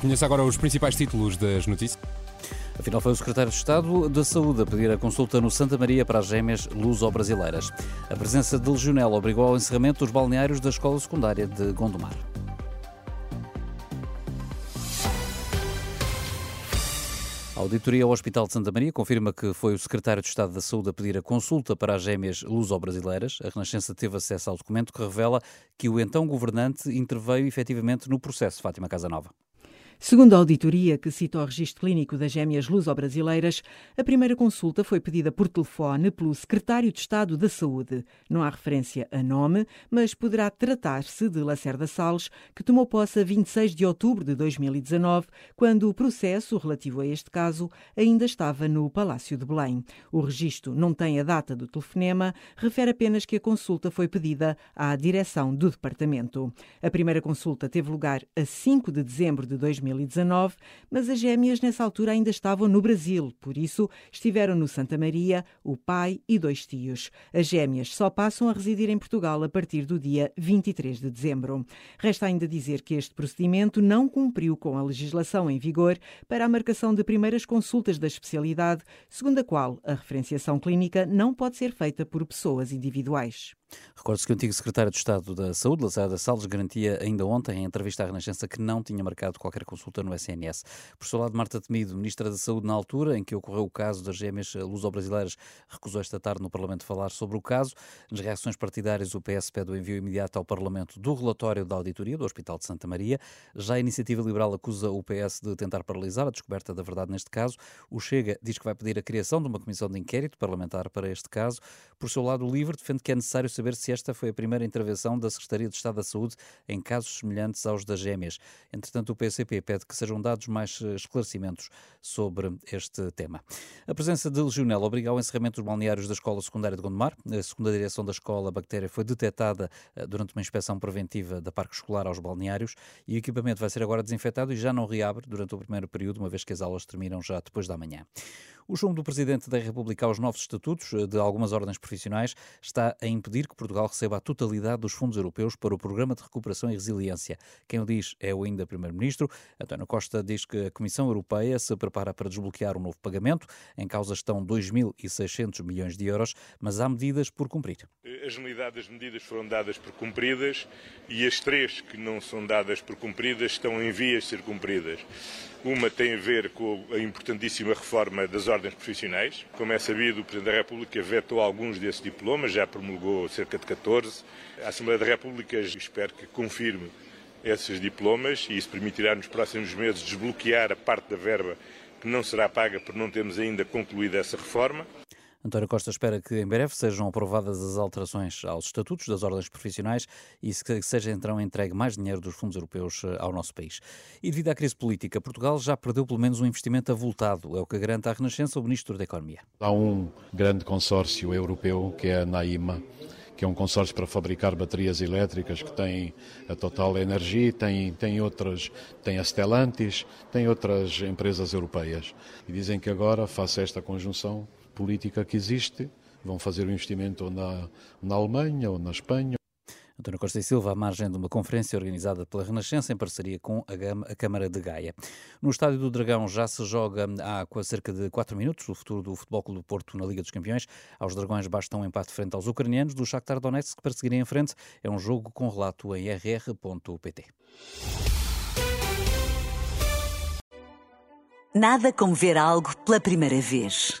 Conheça agora os principais títulos das notícias. Afinal, foi o secretário de Estado da Saúde a pedir a consulta no Santa Maria para as gêmeas luso-brasileiras. A presença de legionela obrigou ao encerramento dos balneários da escola secundária de Gondomar. A auditoria ao Hospital de Santa Maria confirma que foi o secretário de Estado da Saúde a pedir a consulta para as gêmeas luso-brasileiras. A Renascença teve acesso ao documento que revela que o então governante interveio efetivamente no processo Fátima Casanova. Segundo a auditoria que cita o registro clínico das gêmeas luso-brasileiras, a primeira consulta foi pedida por telefone pelo secretário de Estado da Saúde. Não há referência a nome, mas poderá tratar-se de Lacerda Salles, que tomou posse a 26 de outubro de 2019, quando o processo relativo a este caso ainda estava no Palácio de Belém. O registro não tem a data do telefonema, refere apenas que a consulta foi pedida à direção do departamento. A primeira consulta teve lugar a 5 de dezembro de 2019 2019, mas as gêmeas nessa altura ainda estavam no Brasil, por isso estiveram no Santa Maria o pai e dois tios. As gêmeas só passam a residir em Portugal a partir do dia 23 de dezembro. Resta ainda dizer que este procedimento não cumpriu com a legislação em vigor para a marcação de primeiras consultas da especialidade, segundo a qual a referenciação clínica não pode ser feita por pessoas individuais. Recordo-se que o antigo secretário de Estado da Saúde, Lazada Salles, garantia ainda ontem, em entrevista à Renascença, que não tinha marcado qualquer consulta no SNS. Por seu lado, Marta Temido, Ministra da Saúde, na altura em que ocorreu o caso das gêmeas luso-brasileiras, recusou esta tarde no Parlamento falar sobre o caso. Nas reações partidárias, o PS pede o envio imediato ao Parlamento do relatório da auditoria do Hospital de Santa Maria. Já a Iniciativa Liberal acusa o PS de tentar paralisar a descoberta da verdade neste caso. O Chega diz que vai pedir a criação de uma comissão de inquérito parlamentar para este caso. Por seu lado, o Livre defende que é necessário saber se esta foi a primeira intervenção da Secretaria de Estado da Saúde em casos semelhantes aos das gêmeas. Entretanto, o PCP pede que sejam dados mais eh, esclarecimentos sobre este tema. A presença de legionela obriga ao encerramento dos balneários da Escola Secundária de Gondomar. A segunda direção da escola, a bactéria foi detectada eh, durante uma inspeção preventiva da parque escolar aos balneários e o equipamento vai ser agora desinfetado e já não reabre durante o primeiro período, uma vez que as aulas terminam já depois da manhã. O chumbo do Presidente da República aos novos estatutos eh, de algumas ordens profissionais está a impedir que Portugal receba a totalidade dos fundos europeus para o Programa de Recuperação e Resiliência. Quem o diz é o ainda Primeiro-Ministro. António Costa diz que a Comissão Europeia se prepara para desbloquear um novo pagamento. Em causa estão 2.600 milhões de euros, mas há medidas por cumprir. A generalidade das medidas foram dadas por cumpridas e as três que não são dadas por cumpridas estão em vias de ser cumpridas. Uma tem a ver com a importantíssima reforma das ordens profissionais. Como é sabido, o Presidente da República vetou alguns desses diplomas, já promulgou cerca de 14. A Assembleia da República espero que confirme esses diplomas e isso permitirá nos próximos meses desbloquear a parte da verba que não será paga por não termos ainda concluído essa reforma. António Costa espera que em breve sejam aprovadas as alterações aos estatutos das ordens profissionais e que seja então entregue mais dinheiro dos fundos europeus eh, ao nosso país. E devido à crise política, Portugal já perdeu pelo menos um investimento avultado, é o que garante a Renascença o Ministro da Economia. Há um grande consórcio europeu que é a NAIMA, que é um consórcio para fabricar baterias elétricas que tem a Total Energy, tem, tem outras, tem a Stellantis, tem outras empresas europeias. E dizem que agora, face a esta conjunção, política que existe, vão fazer o um investimento na, na Alemanha ou na Espanha. António Costa e Silva, à margem de uma conferência organizada pela Renascença em parceria com a, Câmara de Gaia. No Estádio do Dragão já se joga há cerca de 4 minutos o futuro do Futebol Clube do Porto na Liga dos Campeões. Aos Dragões basta um empate frente aos ucranianos do Shakhtar Donetsk para seguirem em frente. É um jogo com relato em rr.pt. Nada como ver algo pela primeira vez.